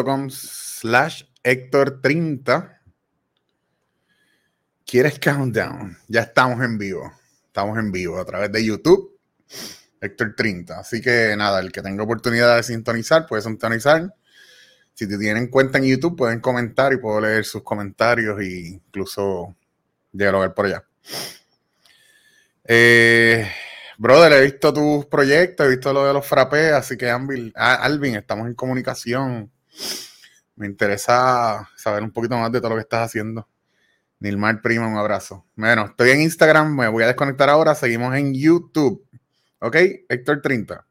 com slash Héctor 30. ¿Quieres countdown? Ya estamos en vivo. Estamos en vivo a través de YouTube. Héctor 30. Así que nada, el que tenga oportunidad de sintonizar, puede sintonizar. Si te tienen cuenta en YouTube, pueden comentar y puedo leer sus comentarios e incluso dialogar por allá. Eh, brother, he visto tus proyectos, he visto lo de los frappés, así que Alvin, estamos en comunicación me interesa saber un poquito más de todo lo que estás haciendo. Nilmar Prima, un abrazo. Bueno, estoy en Instagram, me voy a desconectar ahora, seguimos en YouTube. ¿Ok? Héctor 30.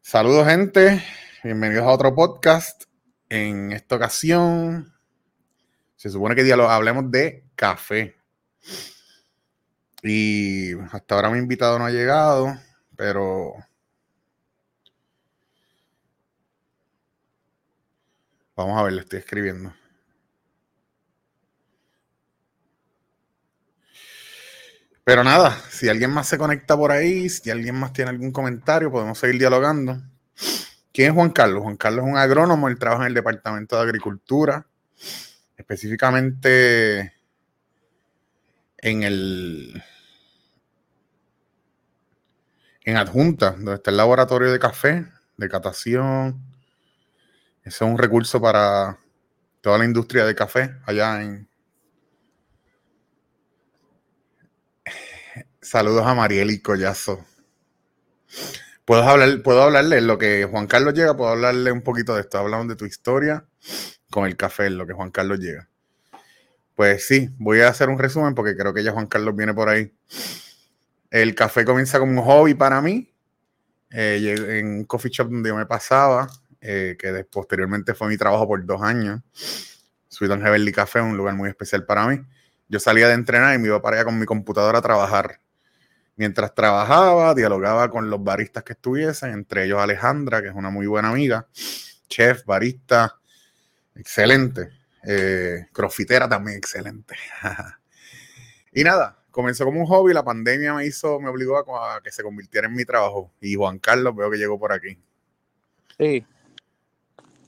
Saludos, gente. Bienvenidos a otro podcast. En esta ocasión, se supone que lo hablemos de café. Y hasta ahora mi invitado no ha llegado, pero Vamos a ver, le estoy escribiendo. Pero nada, si alguien más se conecta por ahí, si alguien más tiene algún comentario, podemos seguir dialogando. ¿Quién es Juan Carlos? Juan Carlos es un agrónomo, él trabaja en el Departamento de Agricultura, específicamente en el en adjunta, donde está el laboratorio de café, de catación, ese es un recurso para toda la industria de café allá en... Saludos a Mariel y Collazo. Puedo, hablar, puedo hablarle en lo que Juan Carlos llega, puedo hablarle un poquito de esto. Hablamos de tu historia con el café, en lo que Juan Carlos llega. Pues sí, voy a hacer un resumen porque creo que ya Juan Carlos viene por ahí. El café comienza como un hobby para mí. Eh, en un coffee shop donde yo me pasaba, eh, que posteriormente fue mi trabajo por dos años. Sweet and Heavenly Café, un lugar muy especial para mí. Yo salía de entrenar y me iba para allá con mi computadora a trabajar. Mientras trabajaba, dialogaba con los baristas que estuviesen, entre ellos Alejandra, que es una muy buena amiga, chef, barista, excelente. Eh, crofitera también excelente. y nada, comenzó como un hobby, la pandemia me hizo, me obligó a, a, que se convirtiera en mi trabajo. Y Juan Carlos veo que llegó por aquí. Sí,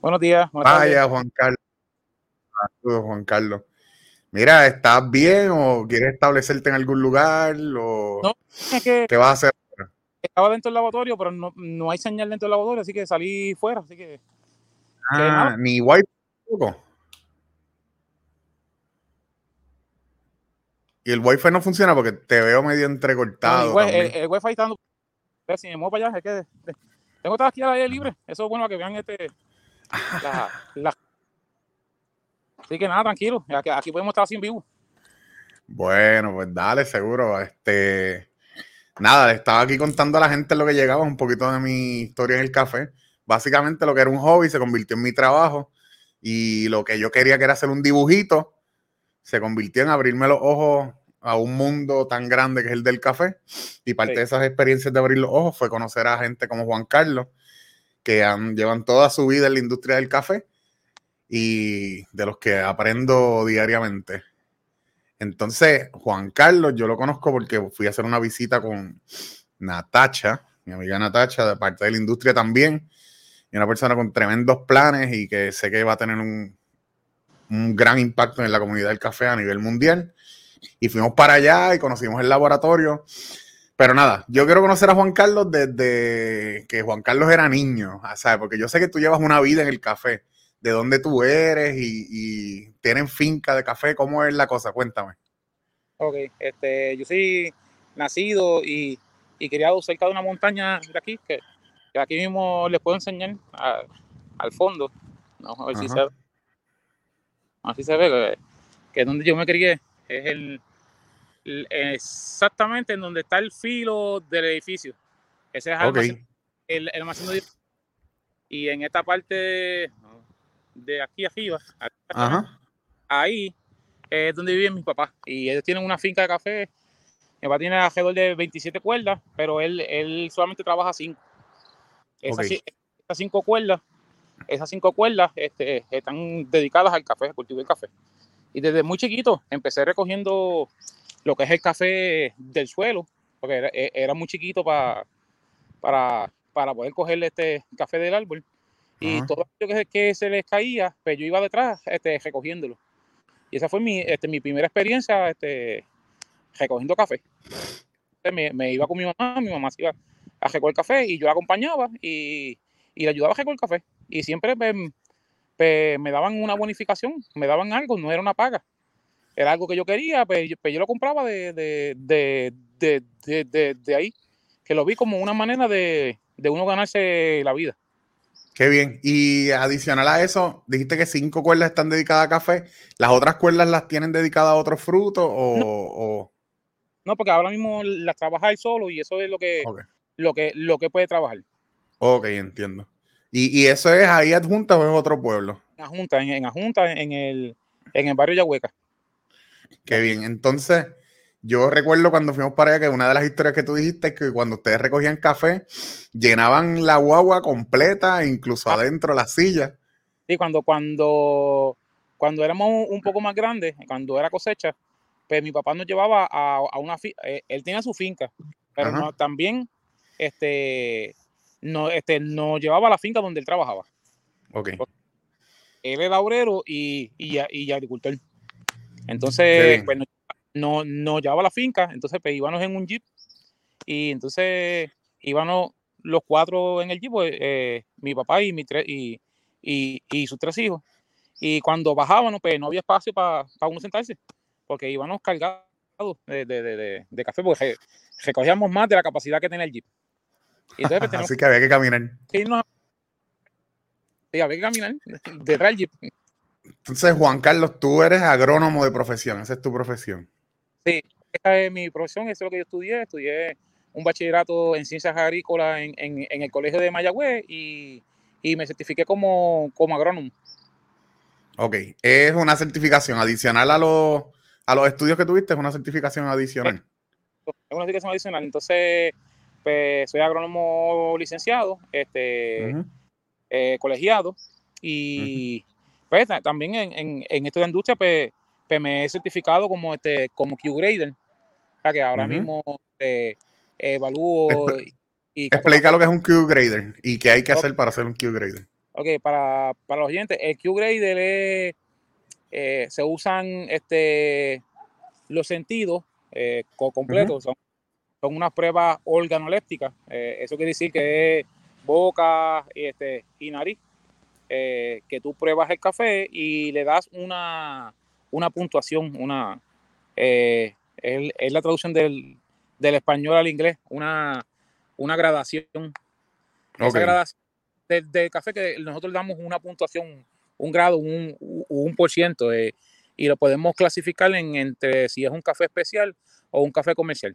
Buenos días. Vaya, Juan Carlos. Saludos, Juan Carlos. Mira, ¿estás bien o quieres establecerte en algún lugar? O... No, es que ¿Qué vas a hacer? Estaba dentro del lavatorio, pero no, no, hay señal dentro del lavatorio, así que salí fuera, así que. Ah, ni wifi tampoco. Y el wifi no funciona porque te veo medio entrecortado. No, el, el, wifi está dando. Si me muevo para allá, es que. Tengo estar aquí al aire libre. Eso es bueno que vean este Así que nada, tranquilo. Aquí, podemos estar sin vivo. Bueno, pues dale, seguro. Este, nada, le estaba aquí contando a la gente lo que llegaba, un poquito de mi historia en el café. Básicamente lo que era un hobby se convirtió en mi trabajo y lo que yo quería que era hacer un dibujito se convirtió en abrirme los ojos a un mundo tan grande que es el del café. Y parte de esas experiencias de abrir los ojos fue conocer a gente como Juan Carlos, que llevan toda su vida en la industria del café y de los que aprendo diariamente. Entonces, Juan Carlos, yo lo conozco porque fui a hacer una visita con Natacha, mi amiga Natacha, de parte de la industria también, y una persona con tremendos planes y que sé que va a tener un, un gran impacto en la comunidad del café a nivel mundial. Y fuimos para allá y conocimos el laboratorio pero nada, yo quiero conocer a Juan Carlos desde que Juan Carlos era niño, ah, ¿sabes? Porque yo sé que tú llevas una vida en el café. ¿De dónde tú eres? Y, tienen finca de café. ¿Cómo es la cosa? Cuéntame. Ok, este, yo soy nacido y, y criado cerca de una montaña de aquí, que, aquí mismo les puedo enseñar al fondo. Vamos a ver si se, ve. Así se ve que, que donde yo me crié es el, exactamente en donde está el filo del edificio. Ese es el, el Y en esta parte de aquí arriba, ahí es donde viven mis papás. Y ellos tienen una finca de café. Mi papá tiene alrededor de 27 cuerdas, pero él, él solamente trabaja 5. Esas, cinco cuerdas, esas cinco cuerdas este, están dedicadas al café, al cultivo del café. Y desde muy chiquito empecé recogiendo lo que es el café del suelo, porque era, e, muy chiquito para, para, para poder cogerle este café del árbol. Y todo lo que, que, se les caía, pues yo iba detrás este, recogiéndolo. Y esa fue mi, este, mi primera experiencia este, recogiendo café. Me, me, iba con mi mamá, mi mamá se iba a recoger café y yo la acompañaba y, y le ayudaba a recoger café. Y siempre pues, pues, me daban una bonificación, me daban algo, no era una paga. Era algo que yo quería, pues, yo, pues, yo lo compraba de, de, de, de, de ahí, que lo vi como una manera de, uno ganarse la vida. Qué bien. Y adicional a eso, dijiste que cinco cuerdas están dedicadas a café. ¿Las otras cuerdas las tienen dedicadas a otros frutos o, no. porque ahora mismo las trabaja él solo y eso es lo que, lo que, lo que puede trabajar. Ok, entiendo. ¿Y, y eso es ahí adjunta o es otro pueblo? En Adjunta, en, en Adjunta, en el, en el barrio Yahueca. Qué bien. Entonces, yo recuerdo cuando fuimos para allá que una de las historias que tú dijiste es que cuando ustedes recogían café, llenaban la guagua completa, incluso ah. adentro la silla. Sí, cuando, cuando, cuando éramos un poco más grandes, cuando era cosecha, pues mi papá nos llevaba a, una finca, eh, él tenía su finca, pero también este, no, este, nos llevaba a la finca donde él trabajaba. Ok. Él era obrero y, y, y agricultor. Entonces, pues no, no llevaba la finca, entonces pues íbamos en un jeep y entonces íbamos los cuatro en el jeep, pues, eh, mi papá y, mi tres, y, y, sus tres hijos. Y cuando bajábamos, pues no había espacio para uno sentarse, porque íbamos cargados de, de, de, de café, porque recogíamos más de la capacidad que tenía el jeep. Pues, Así que había que caminar. Sí, había que caminar detrás del jeep. Entonces, Juan Carlos, tú eres agrónomo de profesión, esa es tu profesión. Sí, esa es mi profesión, eso es lo que yo estudié. Estudié un bachillerato en ciencias agrícolas en, en, el colegio de Mayagüez y, y me certifiqué como, como, agrónomo. Ok, es una certificación adicional a los, a los estudios que tuviste, es una certificación adicional. Es una certificación adicional, entonces pues, soy agrónomo licenciado, este, eh, colegiado y pues, también en, en, en esto de industria pues pues me he certificado como este como Q-Grader, o que ahora mismo eh, evalúo y, Explica lo que es un Q-Grader y qué hay que hacer para hacer un Q-Grader. Ok, para, para los oyentes, el Q-Grader es, eh, se usan este, los sentidos eh, completos, son, son unas pruebas organolépticas, eso quiere decir que es boca este, y nariz, que tú pruebas el café y le das una una puntuación, una eh, es, la traducción del, español al inglés, una, una gradación. Esa gradación del, café que nosotros damos una puntuación, un grado, un, un por ciento, eh, y lo podemos clasificar en entre si es un café especial o un café comercial.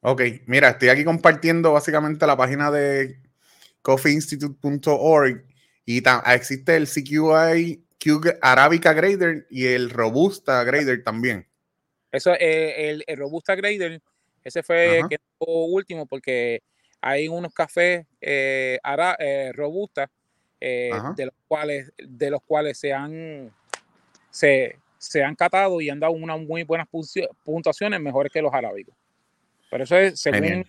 Ok, mira, estoy aquí compartiendo básicamente la página de coffeeinstitute.org y existe el CQI Arabica Grader y el Robusta Grader también. Eso, eh, el, el, Robusta Grader, ese fue el que último porque hay unos cafés eh, eh Robusta eh, de los cuales de los cuales se han se, han catado y han dado unas muy buenas puntuaciones mejores que los arábicos. Pero eso es según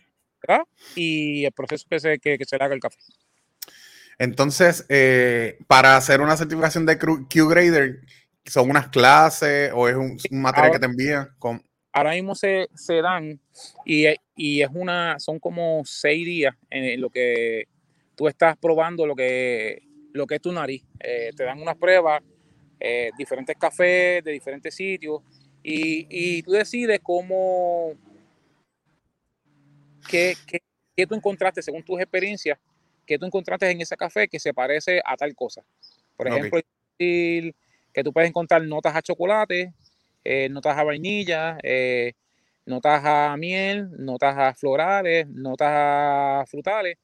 y el proceso que se, que se le haga el café. Entonces, eh, para hacer una certificación de Q-Grader, ¿son unas clases o es un, material que te envían? Con... Ahora mismo se, dan y, es una, son como seis días en lo que tú estás probando lo que, lo que es tu nariz. Eh, te dan unas pruebas, eh, diferentes cafés de diferentes sitios y, y tú decides cómo, qué, qué tú encontraste según tus experiencias que tú encontraste en ese café que se parece a tal cosa. Por ejemplo, que tú puedes encontrar notas a chocolate, eh, notas a vainilla, eh, notas a miel, notas a florales, notas a frutales,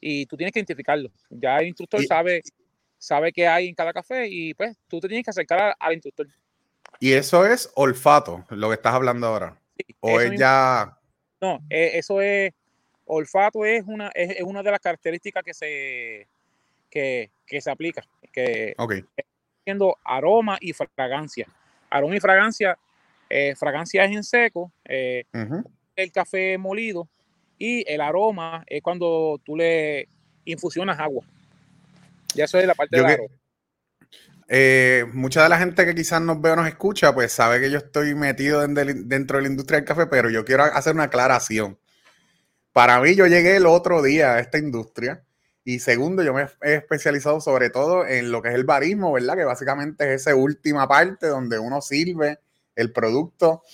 y tú tienes que identificarlo. Ya el instructor sabe, sabe qué hay en cada café y pues tú te tienes que acercar al, instructor. Y eso es olfato, lo que estás hablando ahora. o es ya... No, eh, eso es olfato es una, es, una de las características que se, que, se aplica, que okay. siendo aroma y fragancia. Aroma y fragancia, eh, fragancia es en seco, eh, el café molido y el aroma es cuando tú le infusionas agua. Ya eso es la parte de eh, mucha de la gente que quizás nos ve o nos escucha, pues sabe que yo estoy metido dentro de la industria del café, pero yo quiero hacer una aclaración. Para mí, yo llegué el otro día a esta industria y segundo, yo me he especializado sobre todo en lo que es el barismo, ¿verdad? Que básicamente es esa última parte donde uno sirve el producto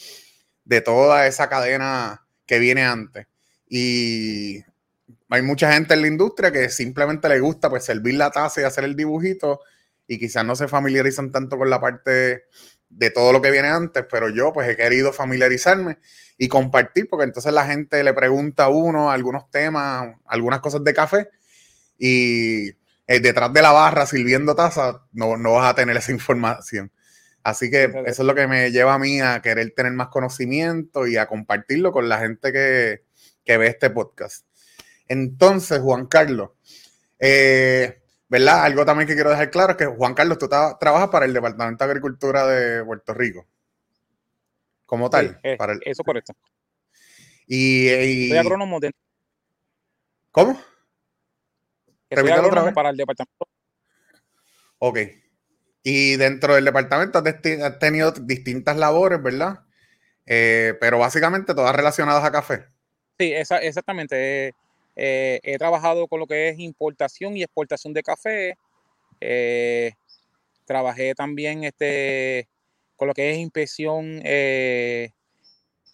de toda esa cadena que viene antes. Y hay mucha gente en la industria que simplemente le gusta pues servir la taza y hacer el dibujito y quizás no se familiarizan tanto con la parte de todo lo que viene antes, pero yo pues he querido familiarizarme y compartir, porque entonces la gente le pregunta a uno algunos temas, algunas cosas de café y eh, detrás de la barra sirviendo taza no, no vas a tener esa información. Así que eso es lo que me lleva a mí a querer tener más conocimiento y a compartirlo con la gente que, que ve este podcast. Entonces, Juan Carlos, eh, ¿verdad? Algo también que quiero dejar claro es que Juan Carlos, tú trabajas para el Departamento de Agricultura de Puerto Rico. Como tal. Eh, para el, eso correcto. Y, y, Soy agrónomo de... ¿Cómo? para el departamento. Ok. Y dentro del departamento has, tenido distintas labores, ¿verdad? Eh, pero básicamente todas relacionadas a café. Sí, exactamente. Eh, he trabajado con lo que es importación y exportación de café. Eh, trabajé también este, con lo que es inspección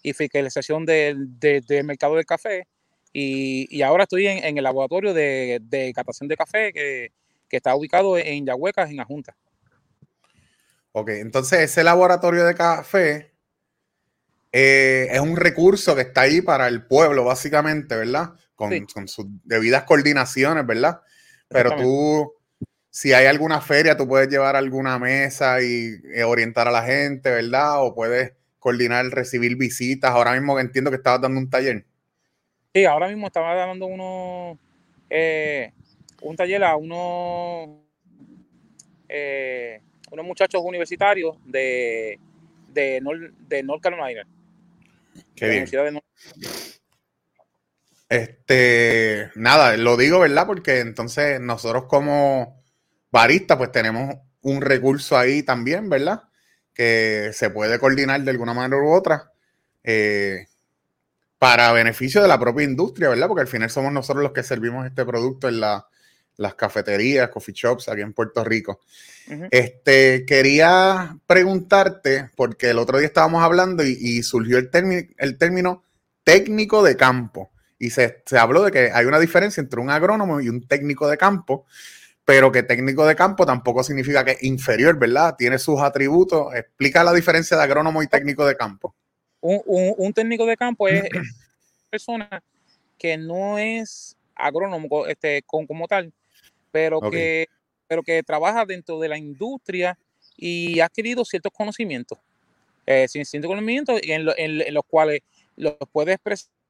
y fiscalización del, mercado del café. Y, ahora estoy en, el laboratorio de, de catación de café que, que está ubicado en Yahuecas, en la Junta. Ok, entonces ese laboratorio de café eh, es un recurso que está ahí para el pueblo, básicamente, ¿verdad? Con, sus debidas coordinaciones, ¿verdad? Pero tú, si hay alguna feria, tú puedes llevar alguna mesa y eh, orientar a la gente, ¿verdad? O puedes coordinar, recibir visitas. Ahora mismo entiendo que estabas dando un taller. Sí, ahora mismo estaba dando uno, eh, un taller a unos unos muchachos universitarios de, de, North, Carolina. Qué bien. Este, nada, lo digo, ¿verdad? Porque entonces nosotros como baristas, pues tenemos un recurso ahí también, ¿verdad? Que se puede coordinar de alguna manera u otra eh, para beneficio de la propia industria, ¿verdad? Porque al final somos nosotros los que servimos este producto en la, las cafeterías, coffee shops aquí en Puerto Rico. Este, quería preguntarte, porque el otro día estábamos hablando y, surgió el, el término técnico de campo. Y se, habló de que hay una diferencia entre un agrónomo y un técnico de campo, pero que técnico de campo tampoco significa que es inferior, ¿verdad? Tiene sus atributos. Explica la diferencia de agrónomo y técnico de campo. Un, técnico de campo es, una persona que no es agrónomo este, como tal, pero, que, pero que trabaja dentro de la industria y ha adquirido ciertos conocimientos, eh, ciertos conocimientos en, en, los cuales los puede expresar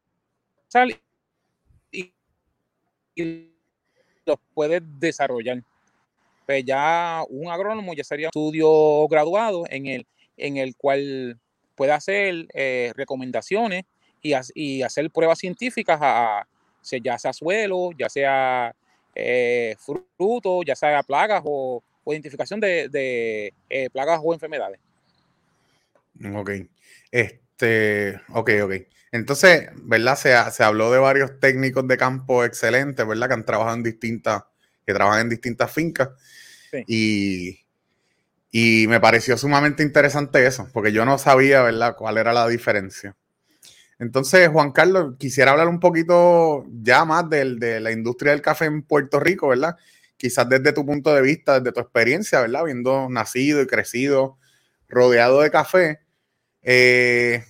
y, los puede desarrollar. Pues ya un agrónomo ya sería un estudio graduado en el, en el cual puede hacer eh, recomendaciones y, y, hacer pruebas científicas a, ya sea suelo, ya sea eh, frutos, ya sea plagas o, identificación de, eh, plagas o enfermedades. Ok. Este, ok, ok. Entonces, ¿verdad? Se, se, habló de varios técnicos de campo excelentes, ¿verdad? Que han trabajado en distintas, que trabajan en distintas fincas. Y, y me pareció sumamente interesante eso, porque yo no sabía, ¿verdad?, cuál era la diferencia. Entonces, Juan Carlos, quisiera hablar un poquito ya más de, la industria del café en Puerto Rico, ¿verdad? Quizás desde tu punto de vista, desde tu experiencia, ¿verdad? Habiendo nacido y crecido rodeado de café. Eh,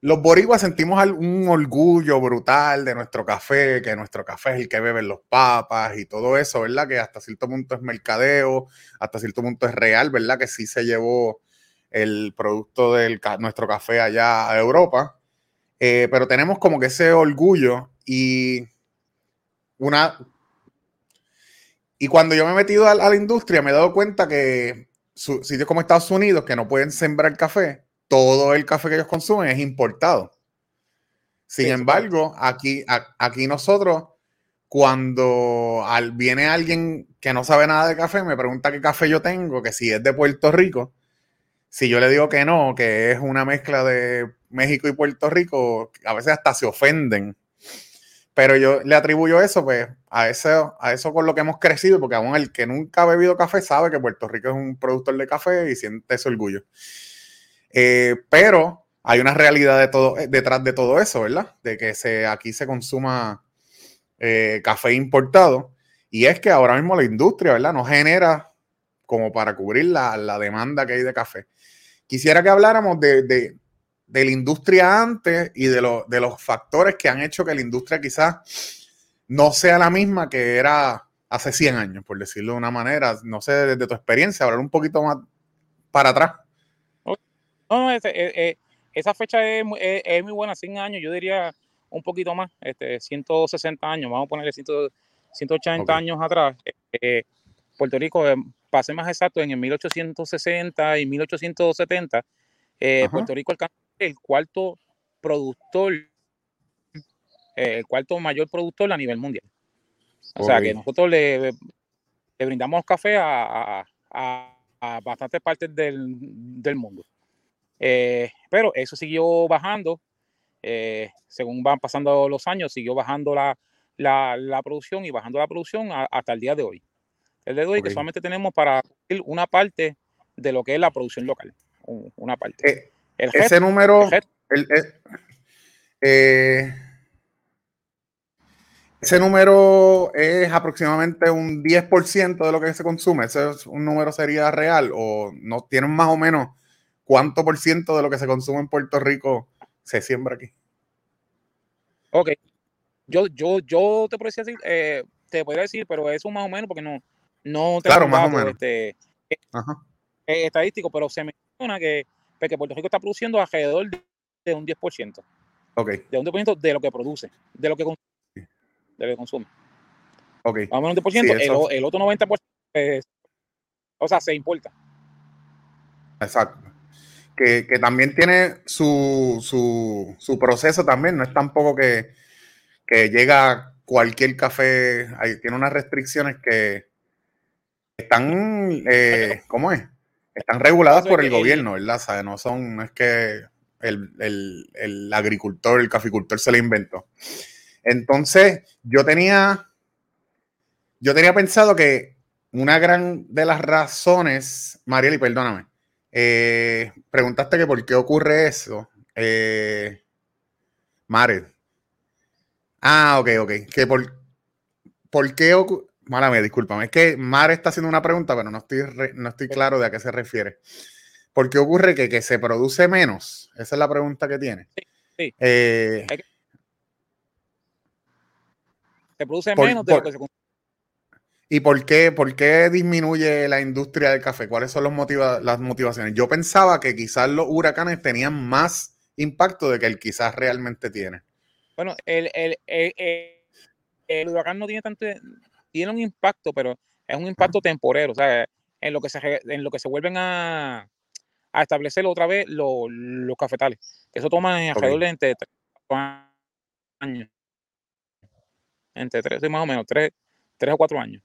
los boricuas sentimos un orgullo brutal de nuestro café, que nuestro café es el que beben los papas y todo eso, ¿verdad? Que hasta cierto punto es mercadeo, hasta cierto punto es real, ¿verdad? Que sí se llevó el producto de nuestro café allá a Europa. Eh, pero tenemos como que ese orgullo y una... Y cuando yo me he metido a, la industria me he dado cuenta que sitios como Estados Unidos, que no pueden sembrar café, todo el café que ellos consumen es importado. Sin embargo, aquí, aquí nosotros cuando al, viene alguien que no sabe nada de café, me pregunta qué café yo tengo, que si es de Puerto Rico, si yo le digo que no, que es una mezcla de México y Puerto Rico, a veces hasta se ofenden. Pero yo le atribuyo eso, pues, a eso, a eso con lo que hemos crecido, porque aún el que nunca ha bebido café sabe que Puerto Rico es un productor de café y siente ese orgullo. Eh, pero hay una realidad todo, detrás de todo eso, ¿verdad? De que aquí se consuma eh, café importado. Y es que ahora mismo la industria, ¿verdad? No genera como para cubrir la, demanda que hay de café. Quisiera que habláramos de, la industria antes y de, de los factores que han hecho que la industria quizás no sea la misma que era hace 100 años, por decirlo de una manera. No sé, desde tu experiencia, hablar un poquito más para atrás. No, eh, eh, esa fecha es, es, muy buena, 100 años, yo diría un poquito más, este, 160 años, vamos a ponerle 180 años atrás. Eh, Puerto Rico, ser más exacto, en el 1860 y 1870, Puerto Rico alcanzó el cuarto productor, el cuarto mayor productor a nivel mundial. O sea que nosotros le, le brindamos café a, a, a bastantes partes del, del mundo. Eh, pero eso siguió bajando, eh, según van pasando los años, siguió bajando la, la, la producción y bajando la producción hasta el día de hoy. El día de hoy que solamente tenemos para una parte de lo que es la producción local, una parte. Eh, ese número, ese número es aproximadamente un 10% de lo que se consume. ¿Ese es un número sería real o no tienen más o menos ¿cuánto por ciento de lo que se consume en Puerto Rico se siembra aquí? Ok. Yo, yo, yo te podría decir, eh, te podría decir, pero eso más o menos porque no, no claro, más o menos. Este, eh, estadístico, pero se menciona que, pues, que Puerto Rico está produciendo alrededor de, un 10%. Ok. De un 10% de lo que produce, de lo que consume. De lo que consume. Ok. Más o menos un 10%, el, otro 90%, o sea, se importa. Exacto que, también tiene su, su, proceso también, no es tampoco que, que llega cualquier café, hay, tiene unas restricciones que están, eh, ¿cómo es? Están reguladas por el gobierno, ¿verdad? No son, no es que el, el agricultor, el caficultor se le inventó. Entonces, yo tenía, yo tenía pensado que una gran de las razones, Marieli, perdóname, eh, preguntaste que por qué ocurre eso. Eh, Mare. Ah, ok, ok. Que por, por qué ocurre. Mala discúlpame. Es que Mare está haciendo una pregunta, pero no estoy, no estoy claro de a qué se refiere. ¿Por qué ocurre que, que se produce menos? Esa es la pregunta que tiene. Sí. Eh, se produce menos de lo que se ¿Y por qué, por qué disminuye la industria del café? ¿Cuáles son los las motivaciones? Yo pensaba que quizás los huracanes tenían más impacto de que el quizás realmente tiene. Bueno, el, el, huracán no tiene tanto, tiene un impacto, pero es un impacto temporero, o sea, en lo que se, en lo que se vuelven a, a establecer otra vez los, cafetales. Eso toma alrededor de entre años. Entre tres, más o menos, tres, tres o cuatro años.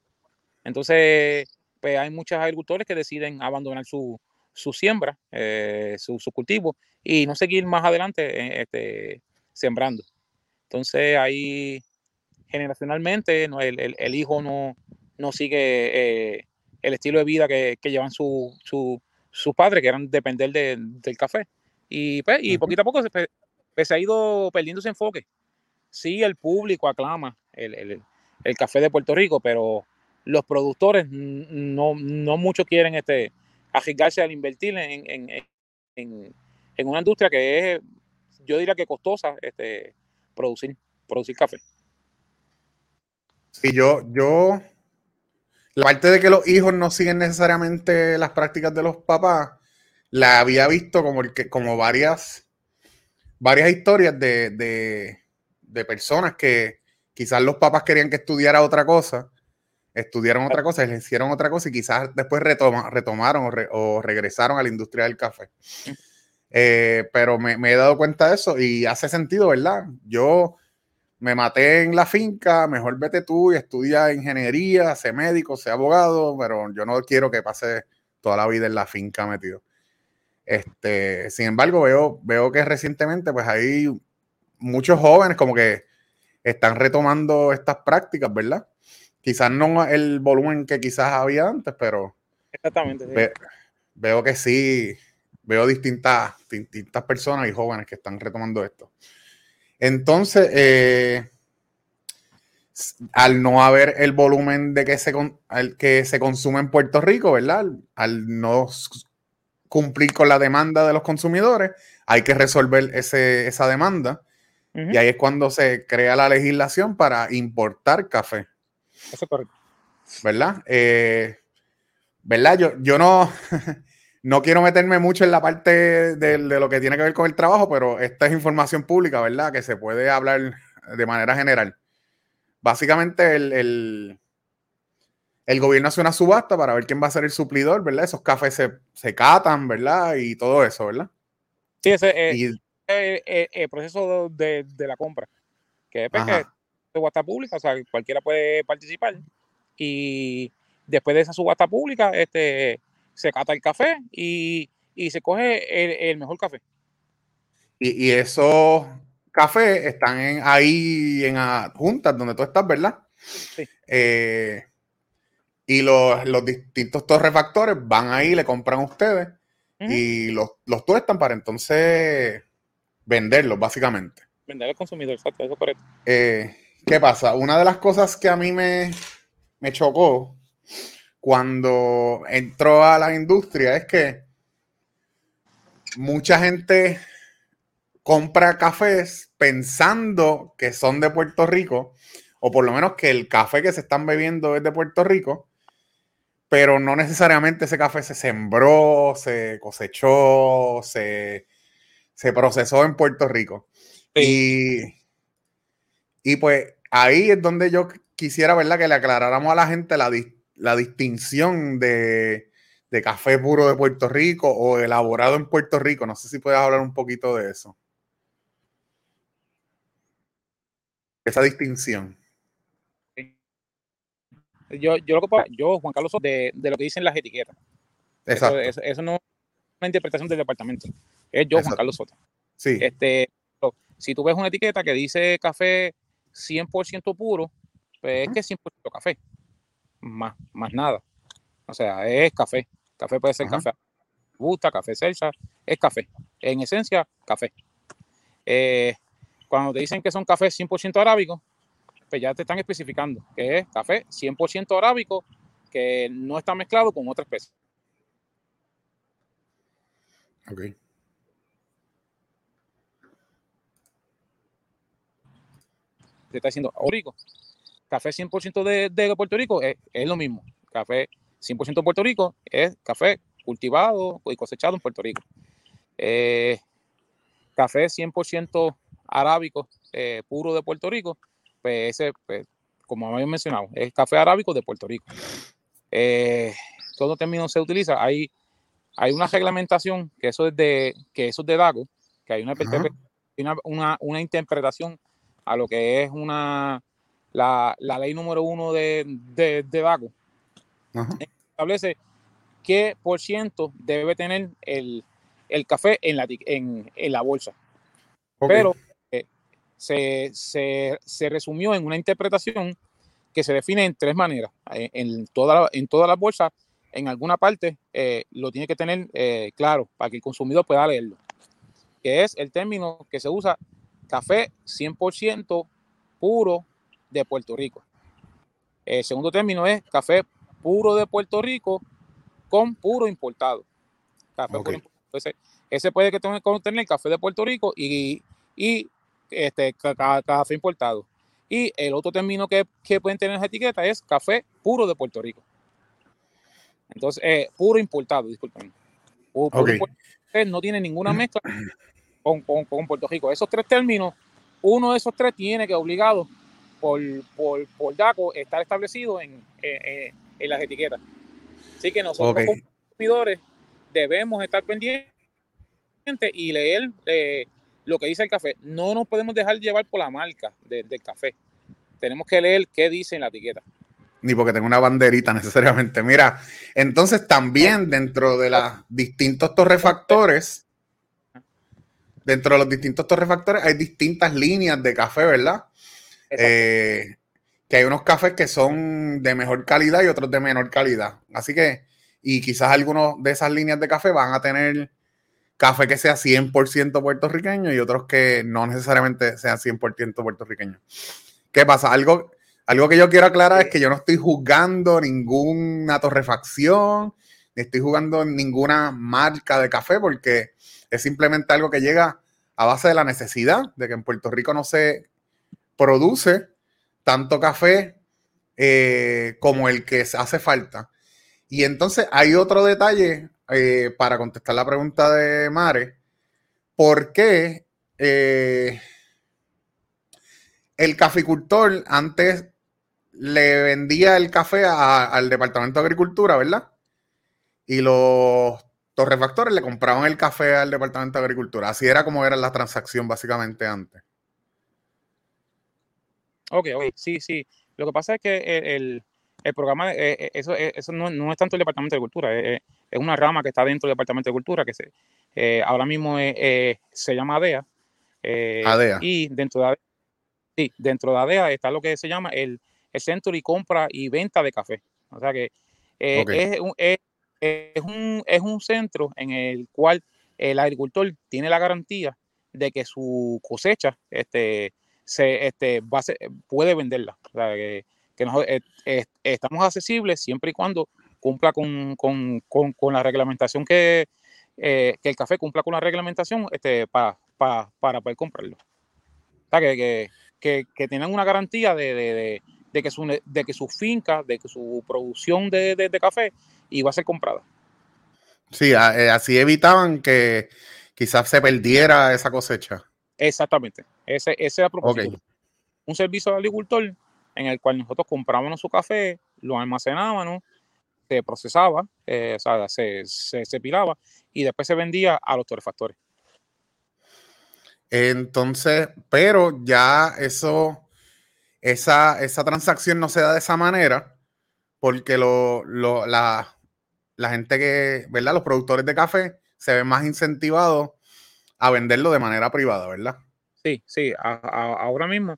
Entonces, pues hay muchos agricultores que deciden abandonar su, siembra, eh, su, cultivo y no seguir más adelante eh, este, sembrando. Entonces, ahí generacionalmente el, hijo no, no sigue eh, el estilo de vida que, llevan sus padres, que eran depender del café. Y, pues, y poquito a poco se, pues, se, ha ido perdiendo ese enfoque. Sí, el público aclama el, el café de Puerto Rico, pero los productores no, no mucho quieren este, arriesgarse al invertir en, una industria que es, yo diría que costosa este, producir, producir café. Sí, yo, yo, la parte de que los hijos no siguen necesariamente las prácticas de los papás, la había visto como, el que, como varias, varias historias de, de, de personas que quizás los papás querían que estudiara otra cosa estudiaron otra cosa, les hicieron otra cosa y quizás después retomaron o, regresaron a la industria del café. Eh, pero me, he dado cuenta de eso y hace sentido, ¿verdad? Yo me maté en la finca, mejor vete tú y estudia ingeniería, sé médico, sé abogado, pero yo no quiero que pase toda la vida en la finca metido. Este, sin embargo, veo, veo que recientemente pues hay muchos jóvenes como que están retomando estas prácticas, ¿verdad? Quizás no el volumen que quizás había antes, pero Exactamente, veo que sí, veo distintas, distintas personas y jóvenes que están retomando esto. Entonces, eh, al no haber el volumen de que se, que se consume en Puerto Rico, ¿verdad? Al no cumplir con la demanda de los consumidores, hay que resolver esa demanda. Y ahí es cuando se crea la legislación para importar café. Eso es correcto. ¿Verdad? Eh, ¿Verdad? Yo, yo no, no quiero meterme mucho en la parte de, lo que tiene que ver con el trabajo, pero esta es información pública, ¿verdad? Que se puede hablar de manera general. Básicamente el, el, gobierno hace una subasta para ver quién va a ser el suplidor, ¿verdad? Esos cafés se, se catan, ¿verdad? Y todo eso, ¿verdad? Sí, ese es el, proceso de, la compra, que es pues, de subasta pública, o sea, cualquiera puede participar. Y después de esa subasta pública, este se cata el café y, se coge el, mejor café. Y, esos cafés están ahí en juntas donde tú estás, ¿verdad? Sí. Eh, y los, distintos torrefactores van ahí, le compran a ustedes y los, los tuestan para entonces venderlos, básicamente. Vender al consumidor, exacto, eso es correcto. Eh, ¿Qué pasa? Una de las cosas que a mí me, me chocó cuando entró a la industria es que mucha gente compra cafés pensando que son de Puerto Rico, o por lo menos que el café que se están bebiendo es de Puerto Rico, pero no necesariamente ese café se sembró, se cosechó, se, procesó en Puerto Rico. Y, y pues ahí es donde yo quisiera, ¿verdad? Que le aclaráramos a la gente la, la distinción de, café puro de Puerto Rico o elaborado en Puerto Rico. No sé si puedes hablar un poquito de eso. Esa distinción. Yo, yo, lo que yo Juan Carlos, de, de lo que dicen las etiquetas. Exacto. Eso, no es una interpretación del departamento. Es yo, Juan Carlos Soto. Sí. Este, si tú ves una etiqueta que dice café 100% puro, pues es que es 100% café más, más nada. O sea, es café. Café puede ser café gusta, café celsa, es café. En esencia, café. Eh, cuando te dicen que son cafés 100% arábicos, pues ya te están especificando que es café 100% arábico que no está mezclado con otra especie. Ok. Te está diciendo rico café 100% de, de, Puerto Rico es, lo mismo. Café 100% de Puerto Rico es café cultivado y cosechado en Puerto Rico. Eh, café 100% arábico eh, puro de Puerto Rico, pues ese, pues, como habíamos mencionado, es café arábico de Puerto Rico. Eh, todo término se utiliza. Hay, hay una reglamentación que eso es de, que eso es de DAGO, que hay una, una, una interpretación a lo que es una la, ley número uno de, de, de establece qué por ciento debe tener el, café en la, en, la bolsa. Pero eh, se, resumió en una interpretación que se define en tres maneras. En, en, toda, en todas las bolsas, en alguna parte, eh, lo tiene que tener eh, claro para que el consumidor pueda leerlo. Que es el término que se usa café 100% puro de Puerto Rico. El segundo término es café puro de Puerto Rico con puro importado. Café Entonces, ese puede que tenga contener café de Puerto Rico y, y este, café importado. Y el otro término que, que pueden tener en etiqueta es café puro de Puerto Rico. Entonces, eh, puro importado, disculpen. no tiene ninguna mezcla con, con, con, Puerto Rico. Esos tres términos, uno de esos tres tiene que obligado por, por, por DACO estar establecido en, en, las etiquetas. Así que nosotros como consumidores debemos estar pendientes y leer eh, lo que dice el café. No nos podemos dejar llevar por la marca del café. Tenemos que leer qué dice en la etiqueta. Ni porque tenga una banderita necesariamente. Mira, entonces también dentro de los distintos torrefactores, dentro de los distintos torrefactores hay distintas líneas de café, ¿verdad? Eh, que hay unos cafés que son de mejor calidad y otros de menor calidad. Así que, y quizás algunos de esas líneas de café van a tener café que sea 100% puertorriqueño y otros que no necesariamente sean 100% puertorriqueño. ¿Qué pasa? Algo, algo que yo quiero aclarar es que yo no estoy juzgando ninguna torrefacción, ni estoy jugando ninguna marca de café, porque es simplemente algo que llega a base de la necesidad de que en Puerto Rico no se produce tanto café eh, como el que hace falta. Y entonces hay otro detalle eh, para contestar la pregunta de Mare. ¿Por qué eh, el caficultor antes le vendía el café al Departamento de Agricultura, verdad? Y los torrefactores le compraban el café al Departamento de Agricultura. Así era como era la transacción básicamente antes. Ok, ok, sí, sí. Lo que pasa es que el, programa, eh, eh, eso, eh, eso no, es tanto el Departamento de Cultura, es, una rama que está dentro del Departamento de Cultura, que se, ahora mismo se llama ADEA. ADEA. Y dentro de ADEA, sí, dentro de ADEA está lo que se llama el, Centro de Compra y Venta de Café. O sea que es, un, es, un, es un centro en el cual el agricultor tiene la garantía de que su cosecha este, se, este, puede venderla. Sea, que, eh, estamos accesibles siempre y cuando cumpla con, con, con, con la reglamentación que, eh, que, el café cumpla con la reglamentación este, para, para poder comprarlo. O que, que, que, tengan una garantía de, que su, de que su finca, de que su producción de, de café iba a ser comprada. Sí, eh, así evitaban que quizás se perdiera esa cosecha. Exactamente. Ese, ese era propósito. Un servicio al agricultor en el cual nosotros comprábamos su café, lo almacenábamos, se procesaba, eh, o sea, se, se, pilaba y después se vendía a los torrefactores. Entonces, pero ya eso, esa, esa transacción no se da de esa manera, porque lo, lo, la, la gente que, ¿verdad? Los productores de café se ven más incentivados a venderlo de manera privada, ¿verdad? Sí, sí. ahora mismo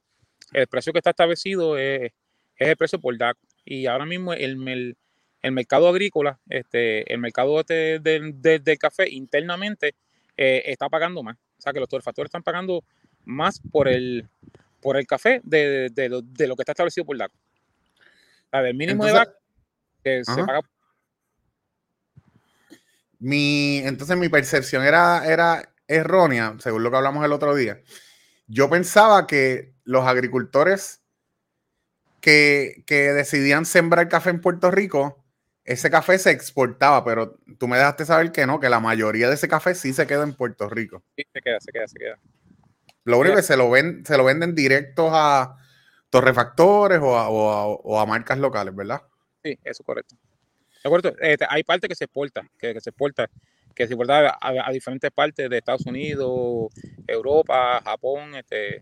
el precio que está establecido es, el precio por DAC. Y ahora mismo el, el, mercado agrícola, este, el mercado este del, café internamente eh, está pagando más. O sea que los torrefactores están pagando más por el, por el café de, lo, que está establecido por DAC. A ver, mínimo de DAC que se paga. Mi, entonces mi percepción era, era errónea, según lo que hablamos el otro día. Yo pensaba que los agricultores que, decidían sembrar café en Puerto Rico, ese café se exportaba, pero tú me dejaste saber que no, que la mayoría de ese café sí se queda en Puerto Rico. Sí, se queda, se queda, se queda. Lo único que se lo, ven, se lo venden directos a torrefactores o a, marcas locales, ¿verdad? Sí, eso es correcto. Este, hay parte que se exporta, que, que se exporta que se exporta a, diferentes partes de Estados Unidos, Europa, Japón, este,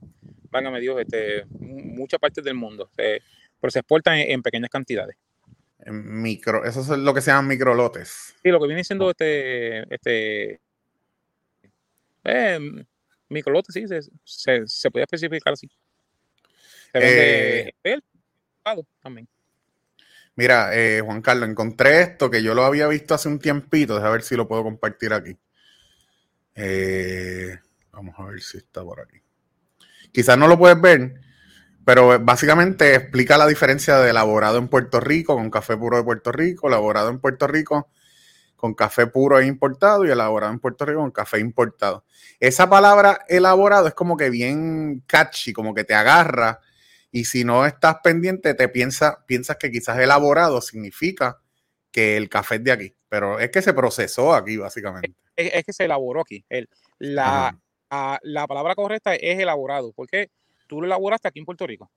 Dios, este, muchas partes del mundo. pero se exporta en, pequeñas cantidades. En micro, eso es lo que se llaman microlotes. Sí, lo que viene siendo este, este eh, microlotes, sí, se, se, puede especificar así. Se vende eh, también. Mira, eh, Juan Carlos, encontré esto que yo lo había visto hace un tiempito. Déjame ver si lo puedo compartir aquí. Eh, vamos a ver si está por aquí. Quizás no lo puedes ver, pero básicamente explica la diferencia de elaborado en Puerto Rico con café puro de Puerto Rico, elaborado en Puerto Rico con café puro e importado y elaborado en Puerto Rico con café importado. Esa palabra elaborado es como que bien catchy, como que te agarra y si no estás pendiente, te piensa, piensas que quizás elaborado significa que el café es de aquí. Pero es que se procesó aquí, básicamente. Es, que se elaboró aquí. El, la, la, palabra correcta es elaborado. porque Tú lo elaboraste aquí en Puerto Rico.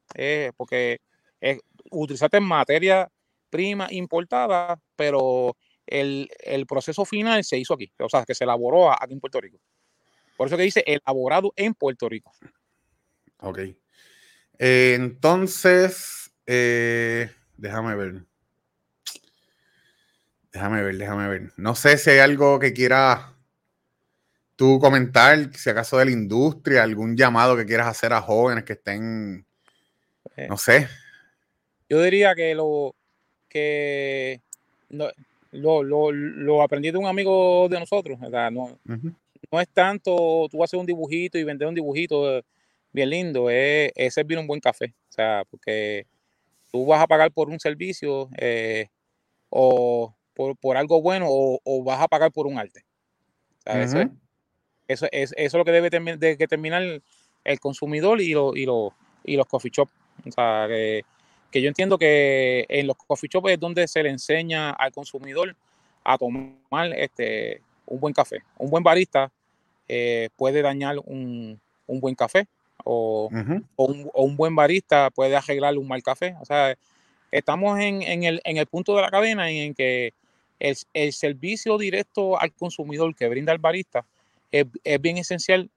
porque utilizaste materia prima importada, pero el, proceso final se hizo aquí. O sea, que se elaboró aquí en Puerto Rico. Por eso que dice elaborado en Puerto Rico. Ok. Eh, entonces, eh, déjame ver. Déjame ver, déjame ver. No sé si hay algo que quiera tú comentar, si acaso de la industria, algún llamado que quieras hacer a jóvenes que estén, eh, no sé. Yo diría que lo que lo, lo, aprendí de un amigo de nosotros. no, no es tanto tú hacer un dibujito y vender un dibujito bien lindo, es, servir un buen café. O sea, porque tú vas a pagar por un servicio eh, o por, algo bueno o, vas a pagar por un arte. eso, es, eso, es, lo que debe de que terminar el, consumidor y, lo, y, y los coffee shops. O sea, que, yo entiendo que en los coffee shops es donde se le enseña al consumidor a tomar este, un buen café. Un buen barista eh, puede dañar un, buen café o, un, buen barista puede arreglar un mal café. O sea, estamos en, el, en el punto de la cadena en que el, servicio directo al consumidor que brinda el barista es, bien esencial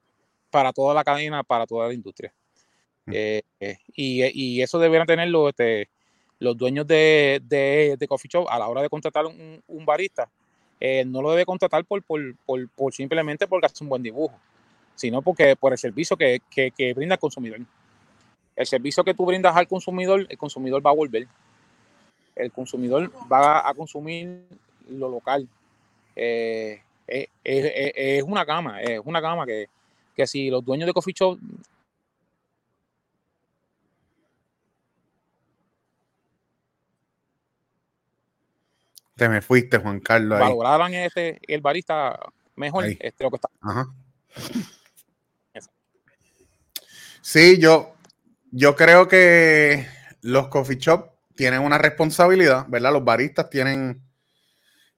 para toda la cadena, para toda la industria. Eh, eh, y, eso deberán tenerlo este, los dueños de, de, coffee shop a la hora de contratar un, un barista. Eh, no lo debe contratar por, por, simplemente porque hace un buen dibujo, sino porque por el servicio que, que brinda al consumidor. El servicio que tú brindas al consumidor, el consumidor va a volver. El consumidor va a consumir lo local. Eh, es, una cama, es una cama que, si los dueños de coffee shop Te me fuiste, Juan Carlos. Valoraban este, el barista mejor, este, lo que está. Sí, yo, yo creo que los coffee shop tienen una responsabilidad, ¿verdad? Los baristas tienen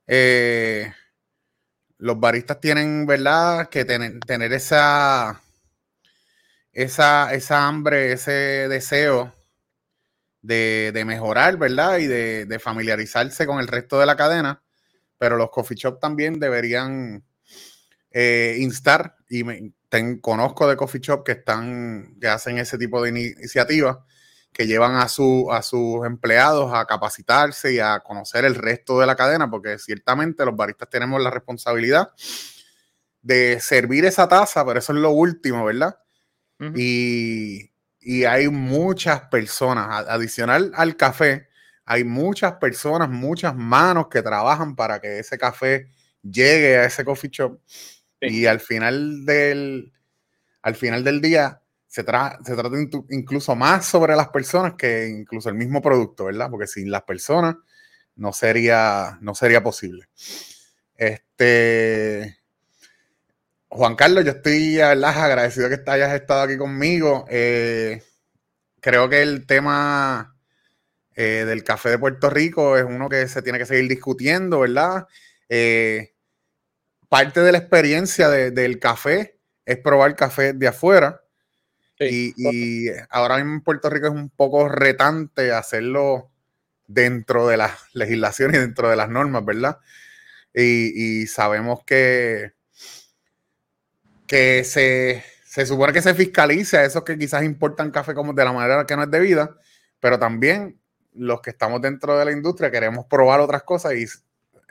eh, los baristas tienen, ¿verdad?, que tener esa, esa, esa hambre, ese deseo de, mejorar, ¿verdad? Y de, familiarizarse con el resto de la cadena. Pero los coffee shop también deberían eh, instar, y me, conozco de coffee shop que están, que hacen ese tipo de iniciativas que llevan a, su, a sus empleados a capacitarse y a conocer el resto de la cadena, porque ciertamente los baristas tenemos la responsabilidad de servir esa taza, pero eso es lo último, ¿verdad? y, hay muchas personas, adicional al café, hay muchas personas, muchas manos que trabajan para que ese café llegue a ese coffee shop. Y al final del, al final del día, se, trata incluso más sobre las personas que incluso el mismo producto, ¿verdad? Porque sin las personas no sería, no sería posible. Este, Juan Carlos, yo estoy agradecido que hayas estado aquí conmigo. Eh, creo que el tema eh, del café de Puerto Rico es uno que se tiene que seguir discutiendo, ¿verdad? Eh, parte de la experiencia del café es probar café de afuera. Y, ahora mismo en Puerto Rico es un poco retante hacerlo dentro de las legislaciones y dentro de las normas, ¿verdad? Y, sabemos que, que se, supone que se fiscalice a esos que quizás importan café como de la manera que no es debida, pero también los que estamos dentro de la industria queremos probar otras cosas y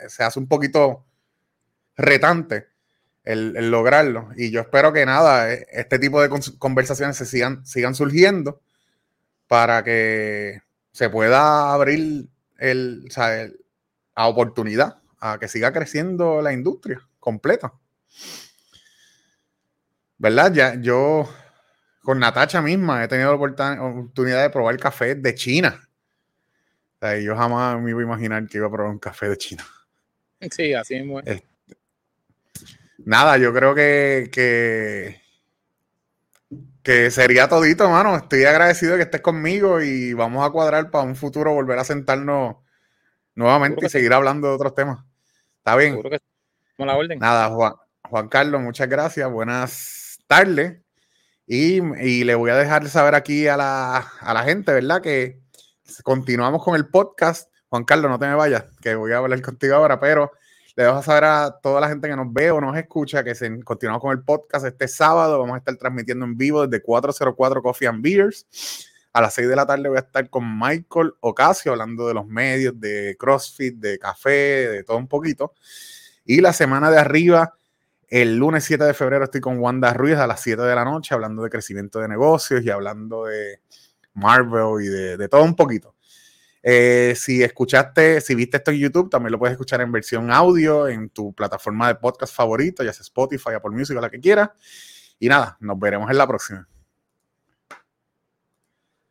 se hace un poquito retante el, lograrlo. Y yo espero que nada, e, este tipo de conversaciones se sigan, sigan surgiendo para que se pueda abrir el, a oportunidad a que siga creciendo la industria completa. ¿Verdad? Ya yo con Natacha misma he tenido la oportunidad de probar café de China. yo jamás me iba a imaginar que iba a probar un café de China. Sí, así mismo. Es nada, yo creo que, que, que sería todito, mano. Estoy agradecido de que estés conmigo y vamos a cuadrar para un futuro volver a sentarnos nuevamente y seguir hablando de otros temas. ¿Está bien? la orden. Nada, Juan, Juan Carlos, muchas gracias. Buenas tardes. Y, le voy a dejar saber aquí a la, a la gente, ¿verdad? Que continuamos con el podcast. Juan Carlos, no te me vayas, que voy a hablar contigo ahora, pero Le dejo saber a toda la gente que nos ve o nos escucha que se, continuamos con el podcast este sábado. Vamos a estar transmitiendo en vivo desde 404 Coffee and Beers. A las 6 de la tarde voy a estar con Michael Ocasio hablando de los medios, de CrossFit, de café, de todo un poquito. Y la semana de arriba, el lunes 7 de febrero, estoy con Wanda Ruiz a las 7 de la noche hablando de crecimiento de negocios y hablando de Marvel y de, todo un poquito. Eh, si escuchaste, si viste esto en YouTube, también lo puedes escuchar en versión audio en tu plataforma de podcast favorito, ya sea Spotify, Apple Music o la que quieras. Y nada, nos veremos en la próxima.